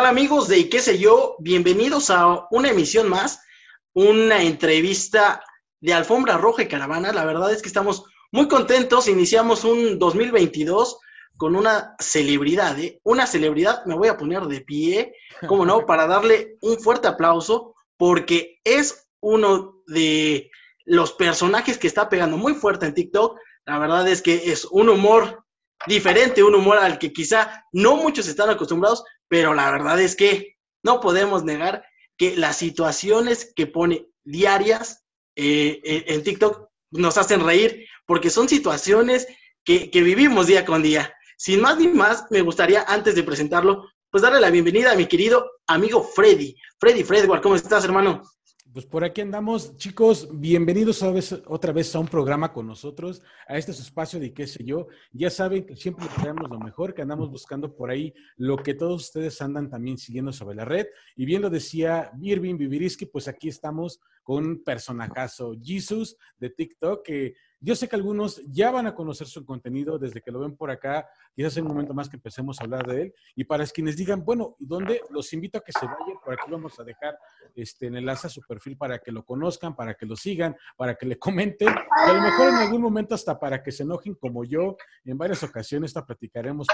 ¿Qué tal amigos de qué sé yo? Bienvenidos a una emisión más, una entrevista de Alfombra Roja y Caravana. La verdad es que estamos muy contentos. Iniciamos un 2022 con una celebridad, ¿eh? Una celebridad, me voy a poner de pie, ¿cómo no? Para darle un fuerte aplauso porque es uno de los personajes que está pegando muy fuerte en TikTok. La verdad es que es un humor diferente, un humor al que quizá no muchos están acostumbrados, pero la verdad es que no podemos negar que las situaciones que pone diarias eh, eh, en TikTok nos hacen reír, porque son situaciones que, vivimos día con día. Sin más ni más, me gustaría, antes de presentarlo, pues darle la bienvenida a mi querido amigo Freddy. Freddy Fredward, ¿cómo estás, hermano? Pues por aquí andamos, chicos. Bienvenidos otra vez a un programa con nosotros, a este espacio de qué sé yo. Ya saben que siempre traemos lo mejor, que andamos buscando por ahí lo que todos ustedes andan también siguiendo sobre la red. Y bien lo decía Irving Viviriski, pues aquí estamos con un personajazo, Jesus de TikTok, que yo sé que algunos ya van a conocer su contenido desde que lo ven por acá, quizás en un momento más que empecemos a hablar de él. Y para quienes digan, bueno, ¿y dónde? Los invito a que se vayan, por aquí vamos a dejar este, en enlace a su perfil para que lo conozcan, para que lo sigan, para que le comenten, y a lo mejor en algún momento hasta para que se enojen como yo, en varias ocasiones esta platicaremos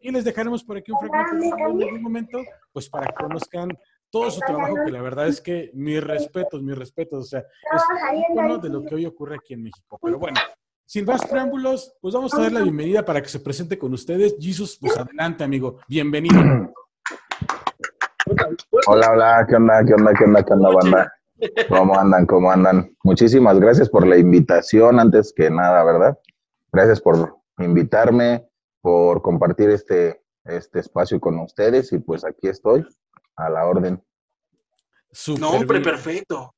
y les dejaremos por aquí un fragmento en algún momento, pues para que conozcan todo su trabajo, que la verdad es que mis respetos, mis respetos, o sea, es uno de lo que hoy ocurre aquí en México. Pero bueno, sin más preámbulos, pues vamos a dar la bienvenida para que se presente con ustedes. Jesus, pues adelante, amigo, bienvenido. Hola, hola, ¿qué onda? ¿Qué onda? ¿Qué onda? ¿Qué onda, banda? ¿Cómo andan? ¿Cómo andan? Muchísimas gracias por la invitación, antes que nada, ¿verdad? Gracias por invitarme, por compartir este, este espacio con ustedes y pues aquí estoy a la orden. no, hombre, perfecto.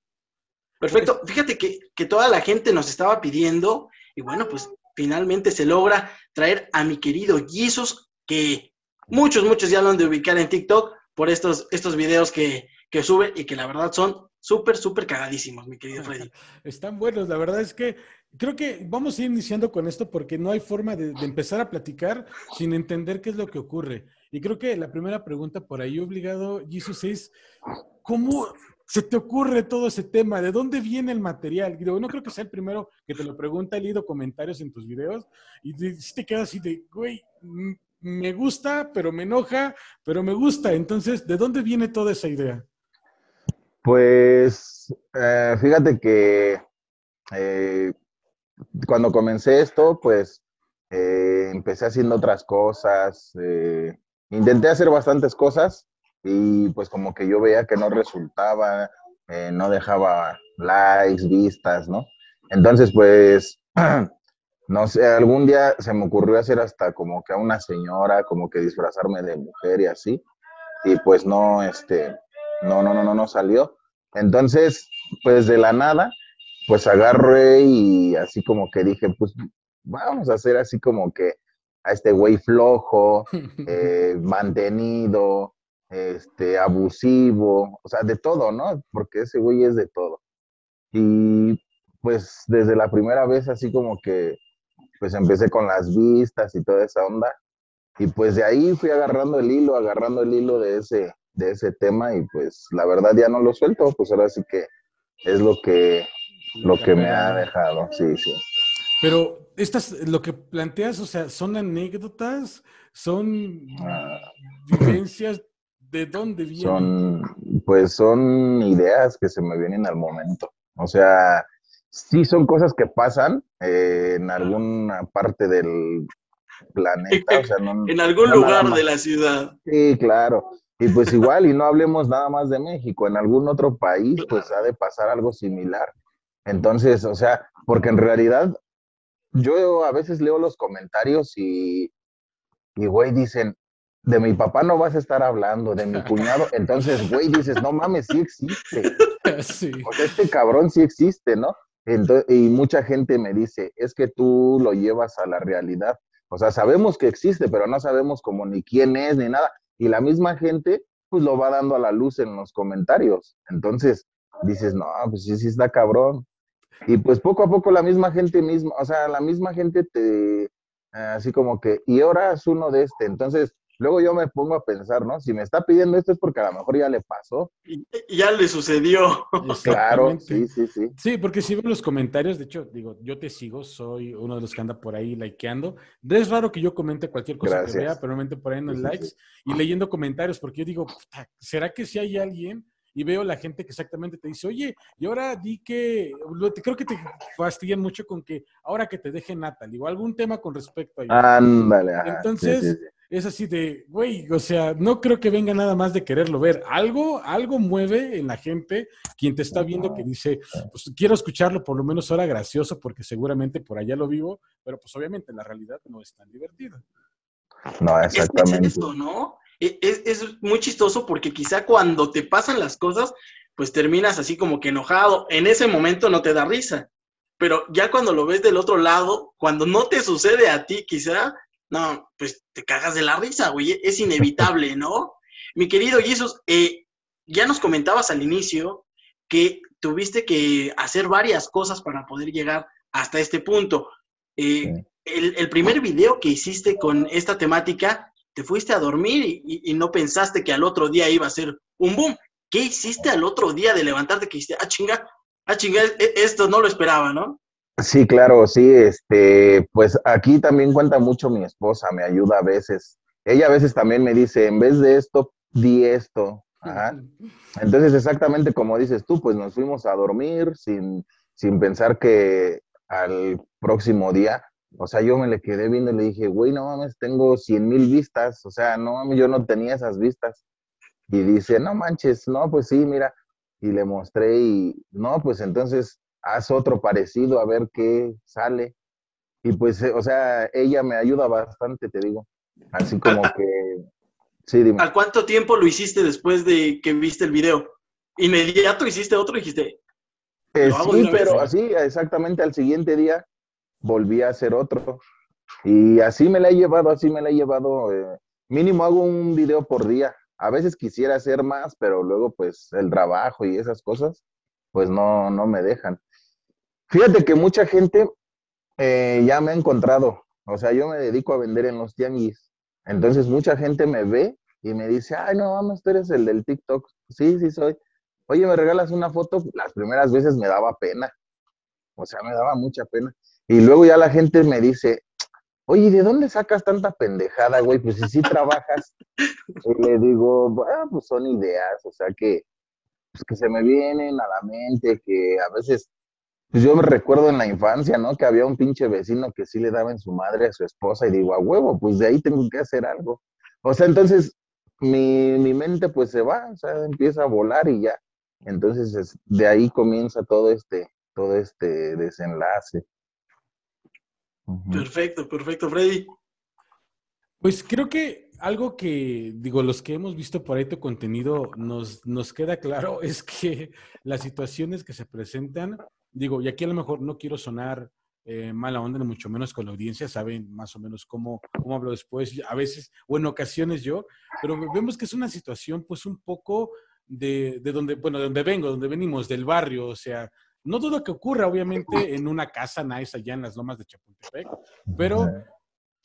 Perfecto. Fíjate que, que, toda la gente nos estaba pidiendo, y bueno, pues finalmente se logra traer a mi querido Jesus, que muchos, muchos ya lo han de ubicar en TikTok por estos, estos videos que, que sube y que la verdad son súper, súper cagadísimos, mi querido Freddy. Están buenos, la verdad es que creo que vamos a ir iniciando con esto porque no hay forma de, de empezar a platicar sin entender qué es lo que ocurre. Y creo que la primera pregunta por ahí obligado, Jesus, es ¿cómo se te ocurre todo ese tema? ¿De dónde viene el material? Digo, no creo que sea el primero que te lo pregunta, he leído comentarios en tus videos y te quedas así de, güey, me gusta, pero me enoja, pero me gusta. Entonces, ¿de dónde viene toda esa idea? Pues, eh, fíjate que eh, cuando comencé esto, pues eh, empecé haciendo otras cosas, intenté hacer bastantes cosas y pues como que yo veía que no resultaba, eh, no dejaba likes, vistas, ¿no? Entonces pues, no sé, algún día se me ocurrió hacer hasta como que a una señora, como que disfrazarme de mujer y así, y pues no, este, no, no, no, no, no salió. Entonces, pues de la nada, pues agarré y así como que dije, pues vamos a hacer así como que a este güey flojo, eh, mantenido, este, abusivo, o sea, de todo, ¿no? Porque ese güey es de todo. Y pues desde la primera vez así como que, pues empecé con las vistas y toda esa onda. Y pues de ahí fui agarrando el hilo, agarrando el hilo de ese, de ese tema y pues la verdad ya no lo suelto, pues ahora sí que es lo que, lo que me ha dejado, sí, sí. Pero estas, lo que planteas, o sea, son anécdotas, son vivencias, ¿de dónde vienen? Son, pues son ideas que se me vienen al momento. O sea, sí son cosas que pasan eh, en alguna parte del planeta. O sea, en algún lugar de la ciudad. Sí, claro. Y pues igual, y no hablemos nada más de México, en algún otro país, pues ha de pasar algo similar. Entonces, o sea, porque en realidad yo a veces leo los comentarios y, y, güey, dicen, de mi papá no vas a estar hablando, de mi cuñado. Entonces, güey, dices, no mames, sí existe. Sí. este cabrón sí existe, ¿no? y mucha gente me dice, es que tú lo llevas a la realidad. O sea, sabemos que existe, pero no sabemos como ni quién es ni nada. Y la misma gente, pues lo va dando a la luz en los comentarios. Entonces, dices, no, pues sí, sí está cabrón. Y pues poco a poco la misma gente misma, o sea, la misma gente te, así como que, y ahora es uno de este. Entonces, luego yo me pongo a pensar, ¿no? Si me está pidiendo esto es porque a lo mejor ya le pasó. Y, ya le sucedió. claro, sí, sí, sí. Sí, porque si ven los comentarios, de hecho, digo, yo te sigo, soy uno de los que anda por ahí likeando. Es raro que yo comente cualquier cosa que vea, pero normalmente por ahí en los likes y leyendo comentarios, porque yo digo, ¿será que si hay alguien? Y veo la gente que exactamente te dice, oye, y ahora di que, creo que te fastidian mucho con que ahora que te deje Natalie, o algún tema con respecto a ello. Ándale. Entonces, es así de, güey, o sea, no creo que venga nada más de quererlo ver. Algo, algo mueve en la gente quien te está viendo que dice, pues quiero escucharlo por lo menos ahora gracioso porque seguramente por allá lo vivo, pero pues obviamente la realidad no es tan divertida. No, exactamente. Es eso, ¿no? E, es, es, muy chistoso porque quizá cuando te pasan las cosas, pues terminas así como que enojado. En ese momento no te da risa. Pero ya cuando lo ves del otro lado, cuando no te sucede a ti, quizá, no, pues te cagas de la risa, güey. Es inevitable, ¿no? Mi querido Jesús, eh, ya nos comentabas al inicio que tuviste que hacer varias cosas para poder llegar hasta este punto. Eh, el, el, primer video que hiciste con esta temática te fuiste a dormir y, no pensaste que al otro día iba a ser un boom. ¿Qué hiciste al otro día de levantarte que dijiste, ah, chinga, ah, chinga, e, esto no lo esperaba, ¿no? Sí, claro, sí, este, pues aquí también cuenta mucho mi esposa, me ayuda a veces. Ella a veces también me dice, en vez de esto, di esto. Entonces, exactamente como dices tú, pues nos fuimos a dormir sin, sin pensar que al próximo día o sea, yo me le quedé viendo y le dije, güey, no mames, tengo 100 mil vistas. O sea, no mames, yo no tenía esas vistas. Y dice, no manches, no, pues sí, mira. Y le mostré y, no, pues entonces haz otro parecido a ver qué sale. Y pues, eh, o sea, ella me ayuda bastante, te digo. Así como que, sí, dime. ¿A cuánto tiempo lo hiciste después de que viste el video? ¿Inmediato hiciste otro y dijiste? Eh, sí, pero así, exactamente al siguiente día volví a hacer otro. Y así me la he llevado, así me la he llevado. Eh, mínimo hago un video por día. A veces quisiera hacer más, pero luego pues el trabajo y esas cosas, pues no, no me dejan. Fíjate que mucha gente eh, ya me ha encontrado. O sea, yo me dedico a vender en los tianguis. Entonces mucha gente me ve y me dice, ay, no, vamos, tú eres el del TikTok. Sí, sí soy. Oye, ¿me regalas una foto? Las primeras veces me daba pena. O sea, me daba mucha pena. Y luego ya la gente me dice, oye, ¿de dónde sacas tanta pendejada, güey? Pues si sí trabajas. y le digo, bueno, pues son ideas, o sea que, pues que se me vienen a la mente, que a veces, pues yo me recuerdo en la infancia, ¿no? Que había un pinche vecino que sí le daba en su madre a su esposa y digo, a huevo, pues de ahí tengo que hacer algo. O sea, entonces mi, mi mente pues se va, o sea, empieza a volar y ya. Entonces de ahí comienza todo este, todo este desenlace. Perfecto, perfecto, Freddy. Pues creo que algo que, digo, los que hemos visto por ahí tu contenido, nos, nos queda claro es que las situaciones que se presentan, digo, y aquí a lo mejor no quiero sonar eh, mala onda, ni mucho menos con la audiencia, saben más o menos cómo, cómo hablo después, a veces, o en ocasiones yo, pero vemos que es una situación pues un poco de, de donde, bueno, de donde vengo, donde venimos, del barrio, o sea, no dudo que ocurra, obviamente, en una casa nice allá en las lomas de Chapultepec, pero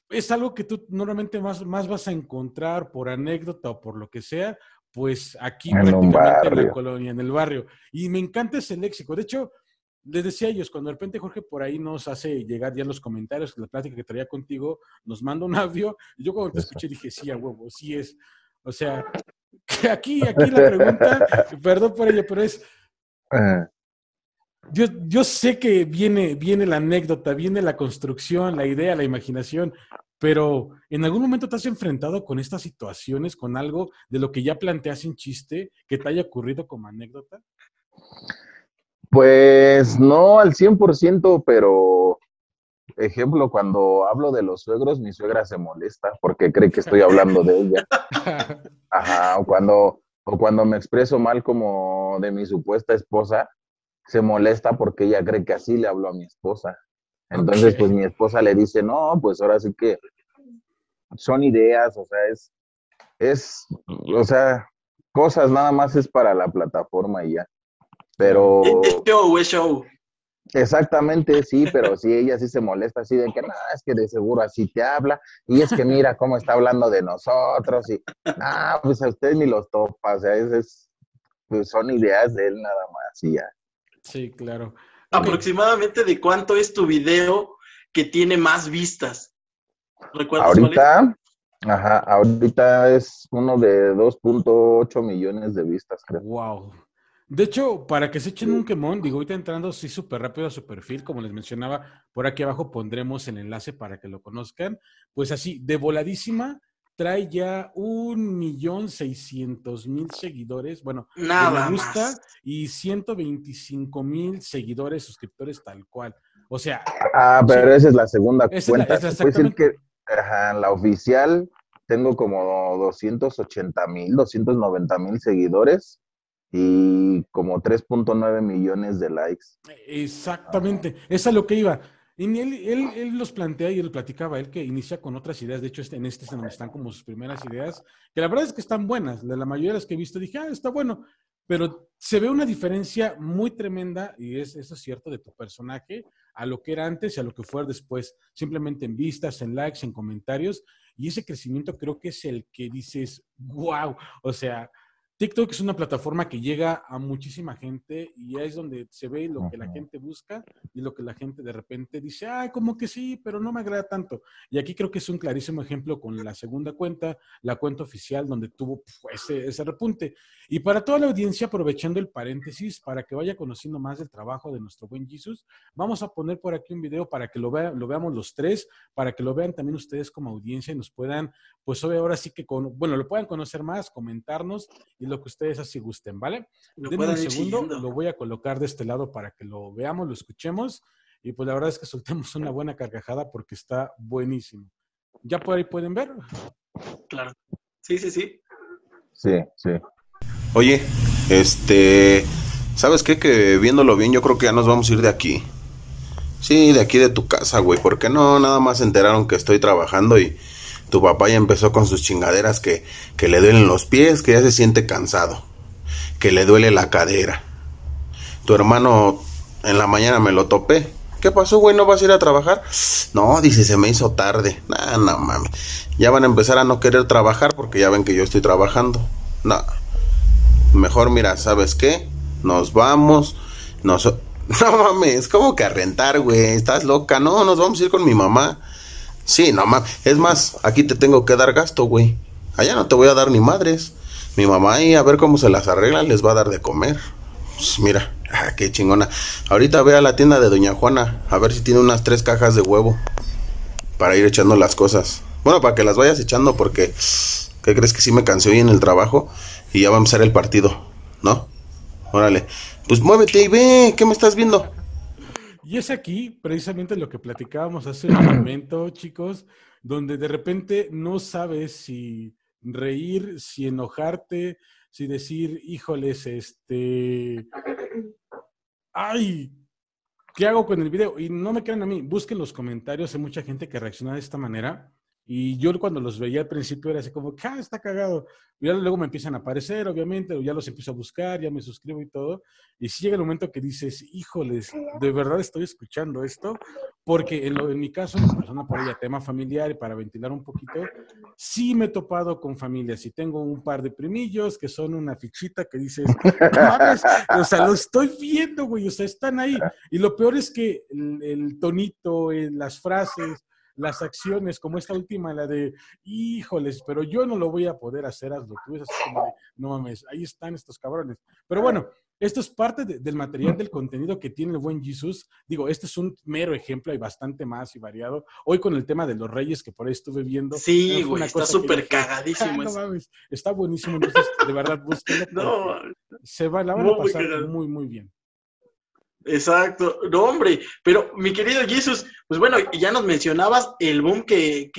es algo que tú normalmente más, más vas a encontrar por anécdota o por lo que sea, pues aquí prácticamente en la colonia, en el barrio. Y me encanta ese léxico. De hecho, les decía a ellos, cuando de repente Jorge por ahí nos hace llegar ya los comentarios, la plática que traía contigo, nos manda un audio, yo cuando te escuché dije, sí, a huevo, sí es. O sea, aquí, aquí la pregunta, perdón por ello, pero es, yo, yo sé que viene, viene la anécdota, viene la construcción, la idea, la imaginación, pero ¿en algún momento te has enfrentado con estas situaciones, con algo de lo que ya planteas en chiste que te haya ocurrido como anécdota? Pues no al 100%, pero ejemplo, cuando hablo de los suegros, mi suegra se molesta porque cree que estoy hablando de ella. Ajá, o cuando, o cuando me expreso mal como de mi supuesta esposa, se molesta porque ella cree que así le habló a mi esposa. Entonces, pues mi esposa le dice, no, pues ahora sí que son ideas, o sea, es, es, o sea, cosas nada más es para la plataforma y ya. Pero... Es show, es show. Exactamente, sí, pero sí, ella sí se molesta así de que, no, es que de seguro así te habla, y es que mira cómo está hablando de nosotros, y, ah, pues a usted ni los topa, o sea, es, pues son ideas de él nada más, y ya. Sí, claro. Aproximadamente de cuánto es tu video que tiene más vistas. ¿Recuerdas ahorita, ajá, ahorita es uno de 2.8 millones de vistas, creo. Wow. De hecho, para que se echen un quemón, digo, ahorita entrando así súper rápido a su perfil, como les mencionaba, por aquí abajo pondremos el enlace para que lo conozcan. Pues así, de voladísima, trae ya un millón seiscientos mil seguidores, bueno, Nada me gusta, y 125 mil seguidores, suscriptores tal cual. O sea. Ah, pero esa es la segunda cuenta. Es decir que ajá, la oficial tengo como 280 mil, 290 mil seguidores y como 3.9 millones de likes. Exactamente, esa es lo que iba. Y él, él, él, los plantea y él platicaba, él que inicia con otras ideas, de hecho este, en este es donde están como sus primeras ideas, que la verdad es que están buenas, de la mayoría de las que he visto dije, ah, está bueno, pero se ve una diferencia muy tremenda, y es, eso es cierto, de tu personaje a lo que era antes y a lo que fue después, simplemente en vistas, en likes, en comentarios, y ese crecimiento creo que es el que dices, wow, o sea, TikTok es una plataforma que llega a muchísima gente y es donde se ve lo que la gente busca y lo que la gente de repente dice, ay, como que sí, pero no me agrada tanto. Y aquí creo que es un clarísimo ejemplo con la segunda cuenta, la cuenta oficial, donde tuvo ese, ese, repunte. Y para toda la audiencia, aprovechando el paréntesis, para que vaya conociendo más del trabajo de nuestro buen Jesus, vamos a poner por aquí un video para que lo, vean, lo veamos los tres, para que lo vean también ustedes como audiencia y nos puedan, pues ahora sí que, con, bueno, lo puedan conocer más, comentarnos lo que ustedes así gusten, ¿vale? Denme un segundo, lo voy a colocar de este lado para que lo veamos, lo escuchemos y pues la verdad es que soltemos una buena carcajada porque está buenísimo. ¿Ya por ahí pueden ver? Claro. Sí, sí, sí. Sí, sí. Oye, este, ¿sabes qué? Que viéndolo bien yo creo que ya nos vamos a ir de aquí. Sí, de aquí de tu casa, güey, porque no, nada más se enteraron que estoy trabajando y tu papá ya empezó con sus chingaderas que, que le duelen los pies, que ya se siente cansado, que le duele la cadera. Tu hermano en la mañana me lo topé. ¿Qué pasó, güey? ¿No vas a ir a trabajar? No, dice, se me hizo tarde. No, no mames. Ya van a empezar a no querer trabajar porque ya ven que yo estoy trabajando. No. Mejor, mira, ¿sabes qué? Nos vamos. Nos... No mames, ¿cómo que a rentar, güey? Estás loca. No, nos vamos a ir con mi mamá. Sí, no mames. Es más, aquí te tengo que dar gasto, güey. Allá no te voy a dar ni madres. Mi mamá ahí a ver cómo se las arregla les va a dar de comer. Pues mira, ah, qué chingona. Ahorita ve a la tienda de Doña Juana a ver si tiene unas tres cajas de huevo para ir echando las cosas. Bueno, para que las vayas echando porque ¿qué crees que sí me cansé hoy en el trabajo y ya va a empezar el partido, ¿no? Órale. Pues muévete y ve, ¿qué me estás viendo? Y es aquí precisamente lo que platicábamos hace un momento, chicos, donde de repente no sabes si reír, si enojarte, si decir, híjoles, este, ay, ¿qué hago con el video? Y no me crean a mí, busquen los comentarios, hay mucha gente que reacciona de esta manera. Y yo cuando los veía al principio era así como, ah, está cagado. Y luego me empiezan a aparecer, obviamente, ya los empiezo a buscar, ya me suscribo y todo. Y si llega el momento que dices, híjoles, de verdad estoy escuchando esto, porque en, lo, en mi caso, una persona por ella, tema familiar y para ventilar un poquito, sí me he topado con familias y tengo un par de primillos que son una fichita que dices, mames, o sea, lo estoy viendo, güey, o sea, están ahí. Y lo peor es que el, el tonito, las frases, las acciones, como esta última, la de, híjoles, pero yo no lo voy a poder hacer, hazlo tú. Es así como de, no mames, ahí están estos cabrones. Pero bueno, esto es parte del material, del contenido que tiene el buen Jesús. Digo, este es un mero ejemplo, hay bastante más y variado. Hoy con el tema de los reyes que por ahí estuve viendo. Sí, güey, está súper cagadísimo. no mames, está buenísimo. Entonces, de verdad, búsquenlo. No, se va, la van a pasar muy, muy bien. Exacto, no hombre, pero mi querido Jesús, pues bueno, ya nos mencionabas el boom que,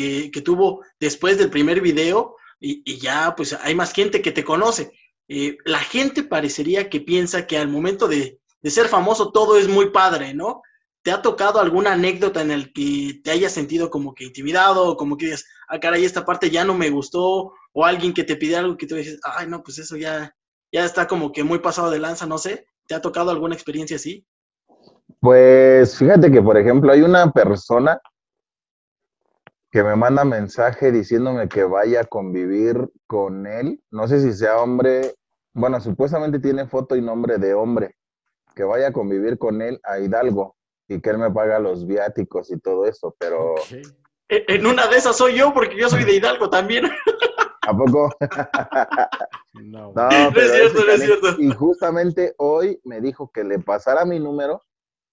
tuvo después del primer video y, ya pues hay más gente que te conoce. Eh, la gente parecería que piensa que al momento de, ser famoso todo es muy padre, ¿no? ¿Te ha tocado alguna anécdota en el que te hayas sentido como que intimidado o como que digas, ah, caray, esta parte ya no me gustó o alguien que te pide algo que tú dices, ay, no, pues eso ya, ya está como que muy pasado de lanza, no sé. ¿Te ha tocado alguna experiencia así? Pues fíjate que, por ejemplo, hay una persona que me manda mensaje diciéndome que vaya a convivir con él. No sé si sea hombre, bueno, supuestamente tiene foto y nombre de hombre, que vaya a convivir con él a Hidalgo y que él me paga los viáticos y todo eso, pero... E, en una de esas soy yo, porque yo soy de Hidalgo también. ¿A poco? no, no, es cierto, no es cierto. Y justamente hoy me dijo que le pasara mi número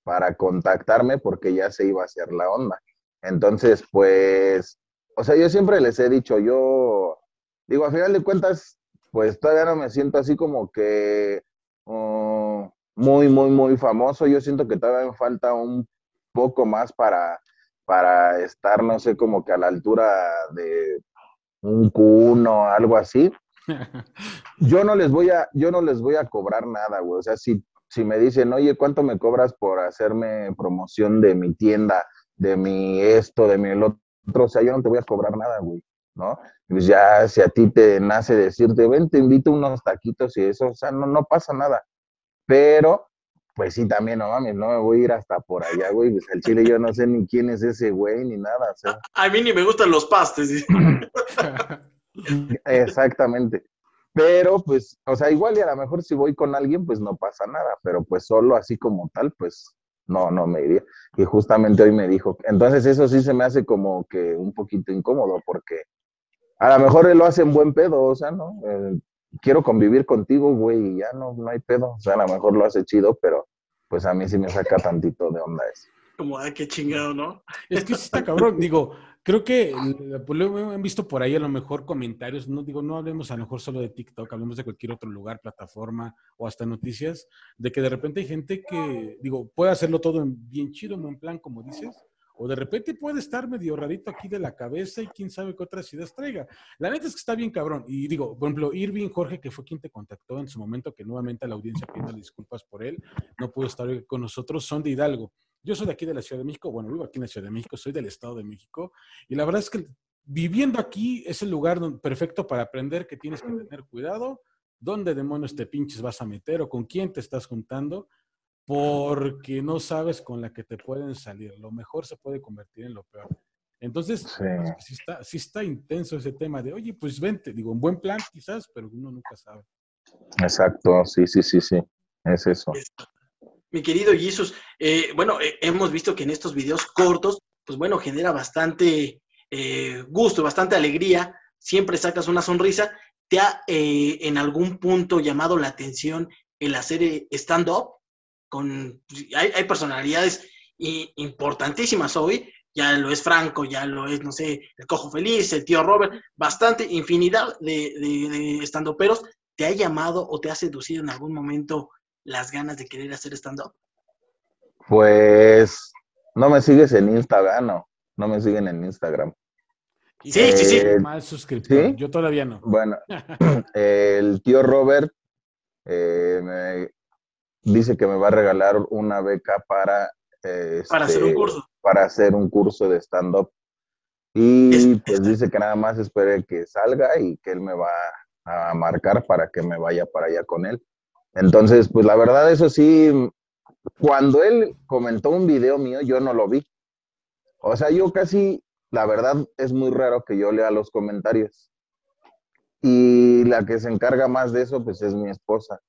para contactarme porque ya se iba a hacer la onda. Entonces, pues, o sea, yo siempre les he dicho, yo, digo, a final de cuentas, pues todavía no me siento así como que oh, muy, muy, muy famoso. Yo siento que todavía me falta un poco más para, para estar, no sé, como que a la altura de un cuno, algo así. Yo no les voy a, yo no les voy a cobrar nada, güey. O sea, si, si me dicen, oye, ¿cuánto me cobras por hacerme promoción de mi tienda, de mi esto, de mi otro? O sea, yo no te voy a cobrar nada, güey, ¿no? Pues ya si a ti te nace decirte, ven, te invito unos taquitos y eso, o sea, no, no pasa nada. Pero, pues sí, también, no mames, no me voy a ir hasta por allá, güey. Pues al chile yo no sé ni quién es ese güey, ni nada. O sea. a, mí ni me gustan los pastes. Exactamente. Pero, pues, o sea, igual y a lo mejor si voy con alguien, pues no pasa nada. Pero pues solo así como tal, pues no, no me iría. Y justamente hoy me dijo, entonces eso sí se me hace como que un poquito incómodo, porque a lo mejor él lo hace en buen pedo, o sea, ¿no? Eh, quiero convivir contigo, güey, y ya no, no hay pedo. O sea, a lo mejor lo hace chido, pero pues a mí sí me saca tantito de onda eso. Como, ay, qué chingado, ¿no? Es que sí está cabrón. Digo, creo que pues, lo han visto por ahí a lo mejor comentarios, no digo, no hablemos a lo mejor solo de TikTok, hablemos de cualquier otro lugar, plataforma o hasta noticias, de que de repente hay gente que, digo, puede hacerlo todo en bien chido, en plan, como dices, o de repente puede estar medio rarito aquí de la cabeza y quién sabe qué otras ideas traiga. La neta es que está bien cabrón. Y digo, por ejemplo, Irving Jorge, que fue quien te contactó en su momento, que nuevamente a la audiencia pide disculpas por él, no pudo estar con nosotros, son de Hidalgo. Yo soy de aquí de la Ciudad de México, bueno, vivo aquí en la Ciudad de México, soy del Estado de México, y la verdad es que viviendo aquí es el lugar perfecto para aprender que tienes que tener cuidado, dónde demonios te pinches vas a meter o con quién te estás juntando porque no sabes con la que te pueden salir. Lo mejor se puede convertir en lo peor. Entonces, sí. está, sí está intenso ese tema de, oye, pues vente, digo, un buen plan quizás, pero uno nunca sabe. Exacto, sí, sí, sí, sí, es eso. Mi querido Jesus, eh, bueno, eh, hemos visto que en estos videos cortos, pues bueno, genera bastante eh, gusto, bastante alegría, siempre sacas una sonrisa. ¿Te ha en algún punto llamado la atención el hacer stand-up? hay, personalidades importantísimas hoy, ya lo es Franco, ya lo es, no sé, el Cojo Feliz, el tío Robert, bastante infinidad de, de, de peros ¿Te ha llamado o te ha seducido en algún momento las ganas de querer hacer stand-up? Pues no me sigues en Instagram, no, no me siguen en Instagram. Sí, sí, sí. Mal suscriptor. Yo todavía no. Bueno, el tío Robert eh, me, dice que me va a regalar una beca para... para hacer un este, curso. Para hacer un curso de stand-up. Y pues dice que nada más espere que salga y que él me va a marcar para que me vaya para allá con él. Entonces, pues la verdad, eso sí, cuando él comentó un video mío, yo no lo vi. O sea, yo casi, la verdad, es muy raro que yo lea los comentarios. Y la que se encarga más de eso, pues es mi esposa.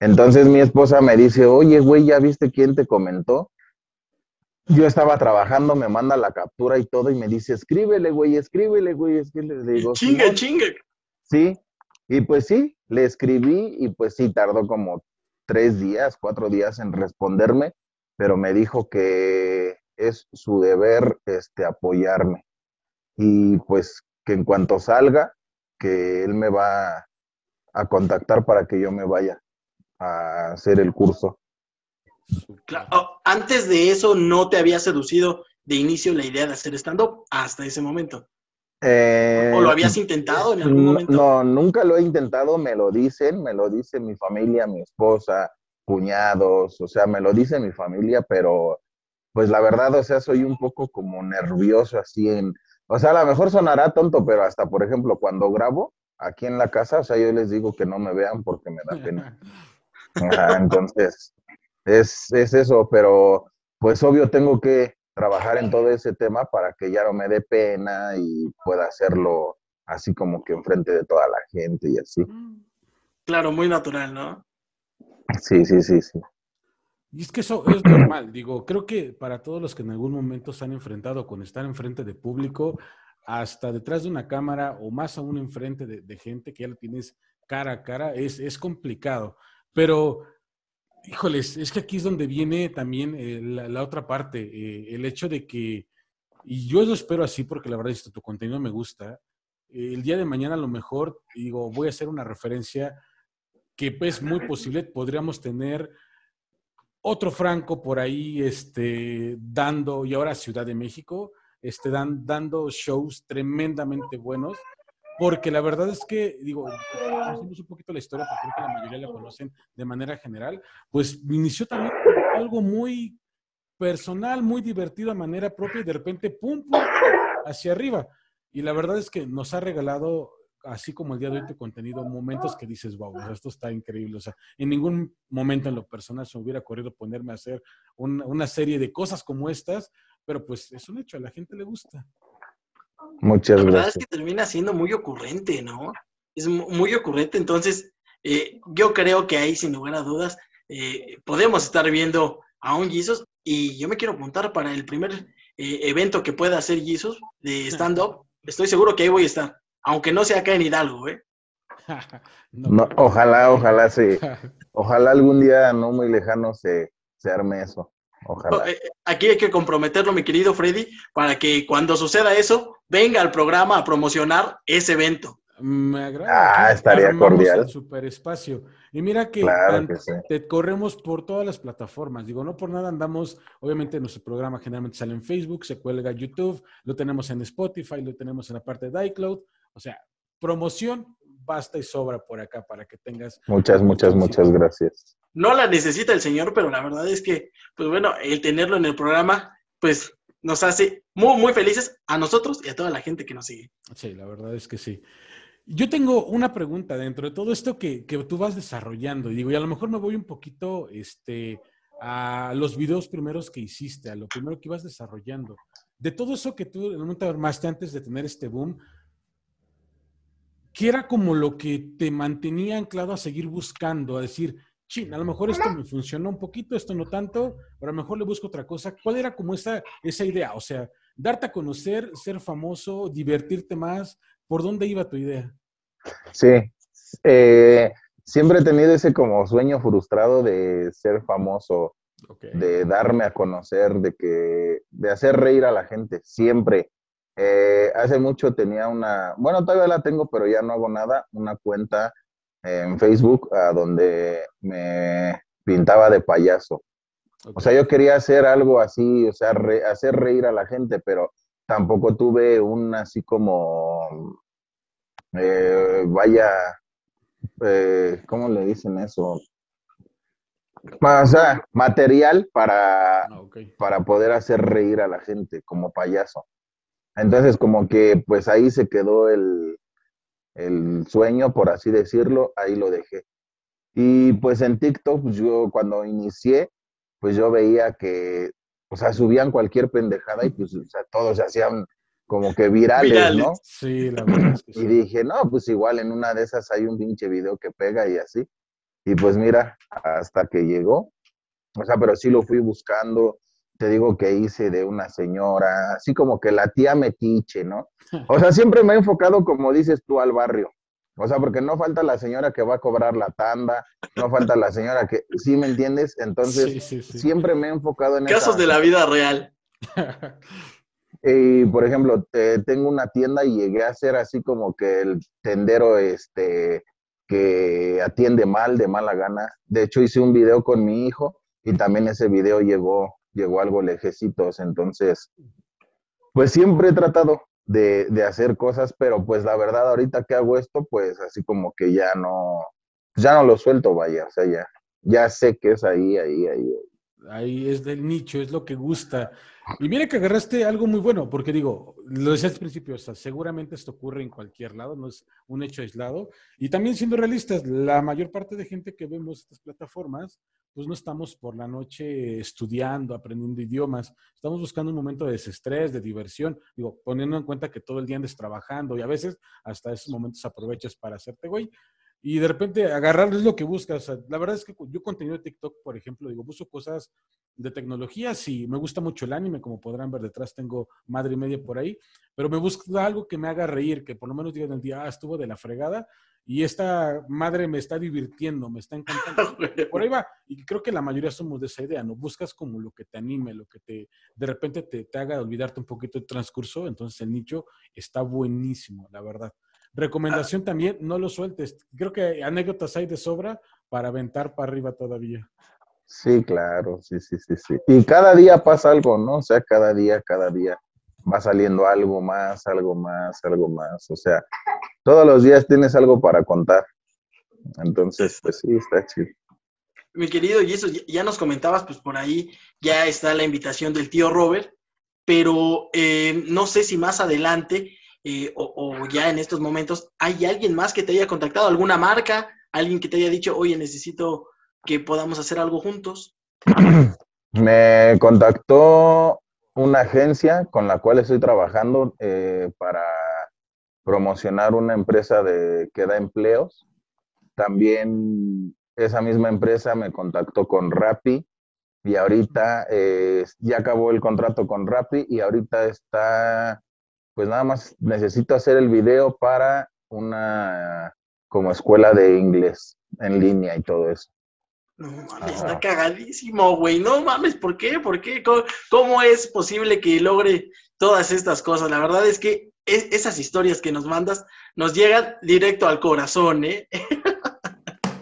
Entonces mi esposa me dice, oye, güey, ¿ya viste quién te comentó? Yo estaba trabajando, me manda la captura y todo y me dice, escríbele, güey, escríbele, güey, escríbele. Le digo, chingue, chingue. Sí, y pues sí, le escribí y pues sí, tardó como tres días, cuatro días en responderme, pero me dijo que es su deber este, apoyarme. Y pues que en cuanto salga, que él me va a contactar para que yo me vaya a hacer el curso. Oh, antes de eso, ¿no te había seducido de inicio la idea de hacer stand-up hasta ese momento? Eh, ¿O lo habías intentado en algún momento? No, nunca lo he intentado, me lo dicen, me lo dice mi familia, mi esposa, cuñados, o sea, me lo dice mi familia, pero pues la verdad, o sea, soy un poco como nervioso así en, o sea, a lo mejor sonará tonto, pero hasta, por ejemplo, cuando grabo aquí en la casa, o sea, yo les digo que no me vean porque me da pena. entonces, es, es eso, pero pues obvio tengo que trabajar en todo ese tema para que ya no me dé pena y pueda hacerlo así como que enfrente de toda la gente y así. Claro, muy natural, ¿no? Sí, sí, sí, sí. Y es que eso es normal, digo, creo que para todos los que en algún momento se han enfrentado con estar enfrente de público, hasta detrás de una cámara o más aún enfrente de, de gente que ya lo tienes cara a cara, es, es complicado. Pero, híjoles, es que aquí es donde viene también eh, la, otra parte, eh, el hecho de que, y yo lo espero así porque la verdad es que tu contenido me gusta, eh, el día de mañana a lo mejor, digo, voy a hacer una referencia que es muy posible, podríamos tener otro Franco por ahí este, dando, y ahora Ciudad de México, este, dan, dando shows tremendamente buenos, porque la verdad es que, digo, conocemos un poquito la historia, porque creo que la mayoría la conocen de manera general, pues inició también algo muy personal, muy divertido a manera propia y de repente, pum, pum, hacia arriba. Y la verdad es que nos ha regalado así como el día de hoy tu contenido, momentos que dices, wow, esto está increíble. O sea, en ningún momento en lo personal se me hubiera ocurrido ponerme a hacer una, una serie de cosas como estas, pero pues es un hecho, a la gente le gusta. Muchas La verdad gracias. es que termina siendo muy ocurrente, ¿no? Es mu- muy ocurrente, entonces eh, yo creo que ahí, sin lugar a dudas, eh, podemos estar viendo a un Jesus y yo me quiero apuntar para el primer eh, evento que pueda hacer Jesus de stand-up. Estoy seguro que ahí voy a estar, aunque no sea acá en Hidalgo, ¿eh? No, No, pero- ojalá, ojalá se, ojalá algún día no muy lejano se, se arme eso. Ojalá. Aquí hay que comprometerlo, mi querido Freddy, para que cuando suceda eso, venga al programa a promocionar ese evento. Me agrada. Ah, estaría cordial. el superespacio. Y mira que, Claro tan- que sí. te corremos por todas las plataformas. Digo, no por nada andamos, obviamente nuestro programa generalmente sale en Facebook, se cuelga en YouTube, lo tenemos en Spotify, lo tenemos en la parte de iCloud. O sea, promoción basta y sobra por acá para que tengas. Muchas, muchas, muchas gracias. No la necesita el señor, pero la verdad es que, pues bueno, el tenerlo en el programa, pues nos hace muy, muy felices a nosotros y a toda la gente que nos sigue. Sí, la verdad es que sí. Yo tengo una pregunta dentro de todo esto que, que tú vas desarrollando. Y digo, y a lo mejor me voy un poquito este, a los videos primeros que hiciste, a lo primero que ibas desarrollando. De todo eso que tú en un momento armaste antes de tener este boom, ¿qué era como lo que te mantenía anclado a seguir buscando, a decir, chin, a lo mejor esto me funcionó un poquito, esto no tanto, pero a lo mejor le busco otra cosa? ¿Cuál era como esa, esa idea? O sea, darte a conocer, ser famoso, divertirte más. ¿Por dónde iba tu idea? Sí, eh, siempre he tenido ese como sueño frustrado de ser famoso, de darme a conocer, de que, de hacer reír a la gente, siempre. Eh, hace mucho tenía una, bueno, todavía la tengo, pero ya no hago nada, una cuenta en Facebook a donde me pintaba de payaso. O sea, yo quería hacer algo así, o sea, re- hacer reír a la gente, pero tampoco tuve un así como, eh, vaya, eh, ¿cómo le dicen eso? O sea, material para, Ah, para poder hacer reír a la gente como payaso. Entonces, como que pues ahí se quedó el, el sueño, por así decirlo, ahí lo dejé. Y pues en TikTok, pues, yo cuando inicié, pues yo veía que, o sea, subían cualquier pendejada y pues, o sea, todos se hacían como que virales, Virales. ¿no? Sí, la verdad es que Y sí. dije, no, pues igual en una de esas hay un pinche video que pega y así. Y pues mira, hasta que llegó, o sea, pero sí lo fui buscando, te digo que hice de una señora, así como que la tía metiche, ¿no? O sea, siempre me he enfocado, como dices tú, al barrio. O sea, porque no falta la señora que va a cobrar la tanda, no falta la señora que, ¿sí me entiendes? Entonces, Sí, sí, sí. siempre me he enfocado en Casos esa- de la vida real. y por ejemplo, te- tengo una tienda y llegué a ser así como que el tendero este que atiende mal, de mala gana. De hecho, hice un video con mi hijo y también ese video llegó, llegó algo lejecitos. Entonces, pues siempre he tratado de, de hacer cosas, pero pues la verdad, ahorita que hago esto, pues así como que ya no, ya no lo suelto, vaya, o sea, ya, ya sé que es ahí, ahí, ahí. Ahí es del nicho, es lo que gusta. Y mira que agarraste algo muy bueno, porque digo, lo decía al principio, o seguramente esto ocurre en cualquier lado, no es un hecho aislado. Y también siendo realistas, la mayor parte de gente que vemos estas plataformas, pues no estamos por la noche estudiando, aprendiendo idiomas, estamos buscando un momento de desestrés, de diversión, digo, poniendo en cuenta que todo el día andes trabajando y a veces hasta esos momentos aprovechas para hacerte güey. Y de repente agarrar es lo que buscas. la verdad es que yo contenido de TikTok, por ejemplo, digo, busco cosas de tecnología, sí, me gusta mucho el anime, como podrán ver detrás tengo madre y media por ahí, pero me busca algo que me haga reír, que por lo menos digan el día, ah, estuvo de la fregada, y esta madre me está divirtiendo, me está encantando. por ahí va, y creo que la mayoría somos de esa idea, ¿no? Buscas como lo que te anime, lo que te, de repente te, te haga olvidarte un poquito el transcurso, entonces el nicho está buenísimo, la verdad. Recomendación también, no lo sueltes. Creo que anécdotas hay de sobra para aventar para arriba todavía. Sí, claro, sí, sí, sí, sí. Y cada día pasa algo, ¿no? O sea, cada día, cada día va saliendo algo más, algo más, algo más. O sea, todos los días tienes algo para contar. Entonces, pues sí, está chido. Mi querido, y eso ya nos comentabas, pues por ahí ya está la invitación del tío Robert, pero eh, no sé si más adelante eh, o, ya en estos momentos, ¿hay alguien más que te haya contactado? ¿Alguna marca? ¿Alguien que te haya dicho, oye, necesito que podamos hacer algo juntos? Me contactó una agencia con la cual estoy trabajando eh, para promocionar una empresa de, que da empleos. También esa misma empresa me contactó con Rappi y ahorita eh, ya acabó el contrato con Rappi y ahorita está pues nada más necesito hacer el video para una como escuela de inglés en línea y todo eso. No mames, está cagadísimo, güey. No mames, ¿por qué? ¿Por qué? ¿Cómo, es posible que logre todas estas cosas? La verdad es que esas historias que nos mandas nos llegan directo al corazón, ¿eh?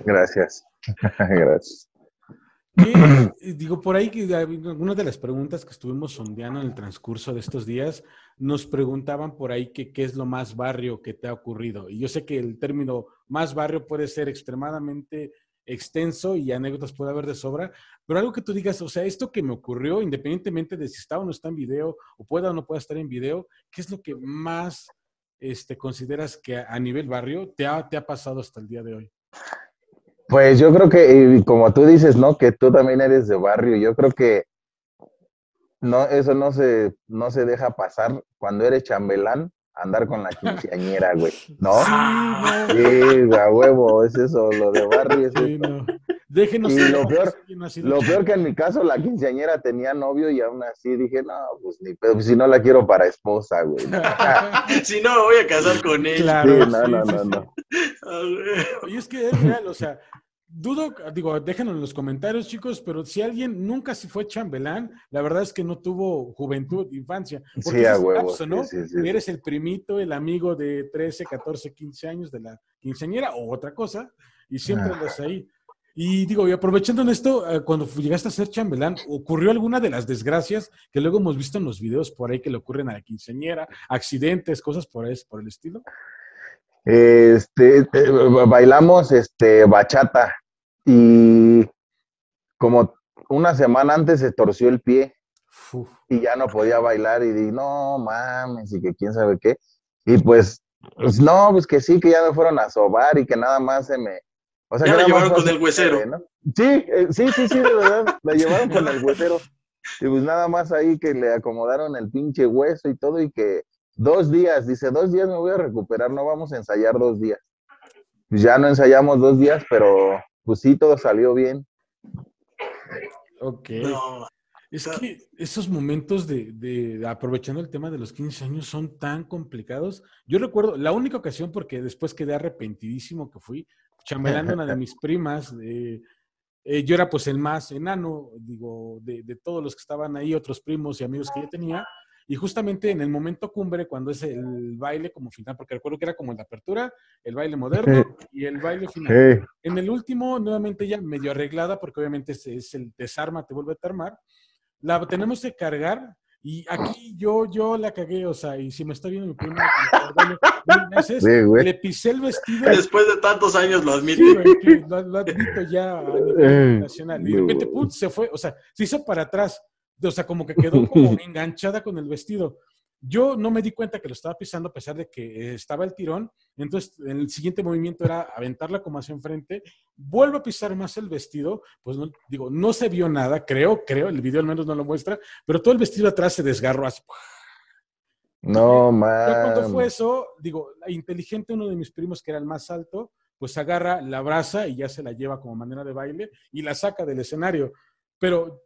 Gracias. Gracias. digo, por ahí, algunas de las preguntas que estuvimos sondeando en el transcurso de estos días, nos preguntaban por ahí que qué es lo más barrio que te ha ocurrido. Y yo sé que el término más barrio puede ser extremadamente extenso y anécdotas puede haber de sobra, pero algo que tú digas, o sea, esto que me ocurrió, independientemente de si está o no está en video, o pueda o no pueda estar en video, ¿qué es lo que más este, consideras que a, nivel barrio te ha, te ha pasado hasta el día de hoy? Pues yo creo que, como tú dices, ¿no? Que tú también eres de barrio. Yo creo que no, eso no se, no se deja pasar cuando eres chambelán, andar con la quinceañera, güey, ¿no? Sí, a huevo, es eso, lo de barrio es sí, No. Déjenos. Y lo peor, lo peor que en mi caso la quinceañera tenía novio y aún así dije, no, pues ni pedo, pues si no la quiero para esposa, güey. si no, me voy a casar con él. Claro. Sí, no, no, no, no. Y es que es real, o sea, dudo, digo, déjenlo en los comentarios, chicos, pero si alguien nunca se fue chambelán, la verdad es que no tuvo juventud, infancia. Porque sí, a huevo. ¿no? Eres el primito, el amigo de 13, 14, 15 años de la quinceañera o otra cosa, y siempre andas ahí. Y digo, y aprovechando en esto, eh, cuando llegaste a ser chambelán, ¿ocurrió alguna de las desgracias que luego hemos visto en los videos por ahí que le ocurren a la quinceañera? ¿Accidentes, cosas por, por el estilo? Este, eh, bailamos este, bachata y como una semana antes se torció el pie y ya no podía bailar y di, no mames, y que quién sabe qué. Y pues, pues no, pues que sí, que ya me fueron a sobar y que nada más se me... O sea, ya la llevaron con el huesero. Sí, eh, sí, sí, sí, de verdad, la llevaron con el huesero. Y pues nada más ahí que le acomodaron el pinche hueso y todo y que dos días, dice, dos días me voy a recuperar, no vamos a ensayar dos días. Pues ya no ensayamos dos días, pero pues sí, todo salió bien. Ok. es que esos momentos de, aprovechando el tema de los 15 años son tan complicados. Yo recuerdo, la única ocasión, porque después quedé arrepentidísimo que fui, chambelando una de mis primas, eh, yo era pues el más enano, digo, de, de, todos los que estaban ahí, otros primos y amigos que yo tenía, y justamente en el momento cumbre, cuando es el baile como final, porque recuerdo que era como la apertura, el baile moderno y el baile final. En el último, nuevamente ya medio arreglada, porque obviamente es, es el desarma, te vuelve a armar. La tenemos que cargar Y aquí yo, yo la cagué, o sea, y si me está viendo mi prima, le pisé el vestido. Después de tantos años lo admito. lo, admito ya a nivel nacional. Y de repente, put, se fue, o sea, se hizo para atrás. O sea, como que quedó como enganchada con el vestido. Yo no me di cuenta que lo estaba pisando a pesar de que estaba el tirón. Entonces, el siguiente movimiento era aventarla como hacia enfrente. Vuelvo a pisar más el vestido. Pues no, digo, no se vio nada, creo, creo. El video al menos no lo muestra. Pero todo el vestido atrás se desgarró así. No, man. Cuando fue eso, digo, inteligente uno de mis primos que era el más alto, pues agarra, la abraza y ya se la lleva como manera de baile y la saca del escenario. Pero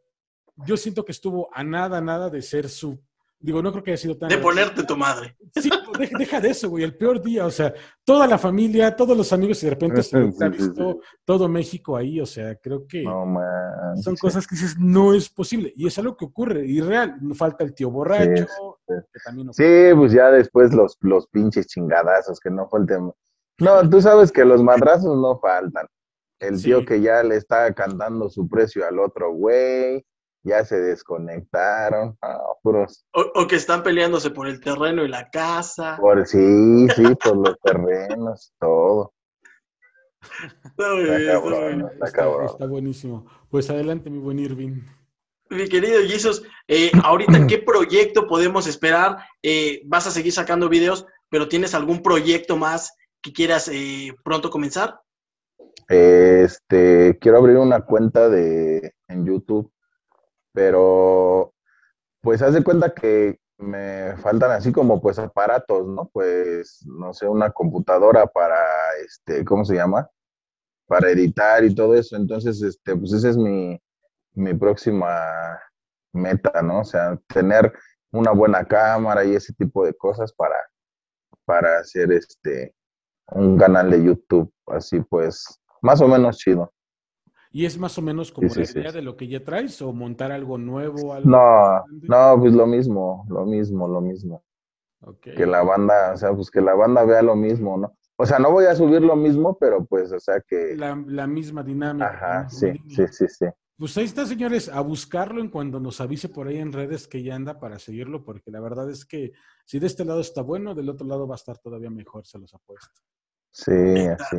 yo siento que estuvo a nada, nada de ser su Digo, no creo que haya sido tan... De ponerte tu madre. Sí, deja de eso, güey, el peor día, o sea, toda la familia, todos los amigos y de repente se ha visto todo México ahí, o sea, creo que son cosas que dices, no es posible, y es algo que ocurre, y real, falta el tío borracho, sí, pues ya después los, los pinches chingadazos, que no falten. No, tú sabes que los madrazos no faltan. El tío que ya le está cantando su precio al otro güey, ya se desconectaron. o, que están peleándose por el terreno y la casa. Por sí, sí, por los terrenos, todo. Está, buenísimo. Pues adelante, mi buen Irving. Mi querido Jesus, eh, ahorita, ¿qué proyecto podemos esperar? Eh, ¿Vas a seguir sacando videos, pero tienes algún proyecto más que quieras eh, pronto comenzar? Este, quiero abrir una cuenta de en YouTube pero pues haz de cuenta que me faltan así como pues aparatos, ¿no? Pues no sé, una computadora para, este, ¿cómo se llama? Para editar y todo eso. Entonces, este, pues esa es mi, mi próxima meta, ¿no? O sea, tener una buena cámara y ese tipo de cosas para, para hacer este, un canal de YouTube, así pues, más o menos chido. ¿Y es más o menos como la idea de lo que ya traes o montar algo nuevo? Algo no, no, pues lo mismo, lo mismo, lo mismo. Que la banda, o sea, pues que la banda vea lo mismo, ¿no? O sea, no voy a subir lo mismo, pero pues, o sea que... La, misma dinámica. Ajá, sí, sí, sí, sí. Pues ahí está, señores, a buscarlo en cuando nos avise por ahí en redes que ya anda para seguirlo, porque la verdad es que si de este lado está bueno, del otro lado va a estar todavía mejor, se los apuesto. Sí, así.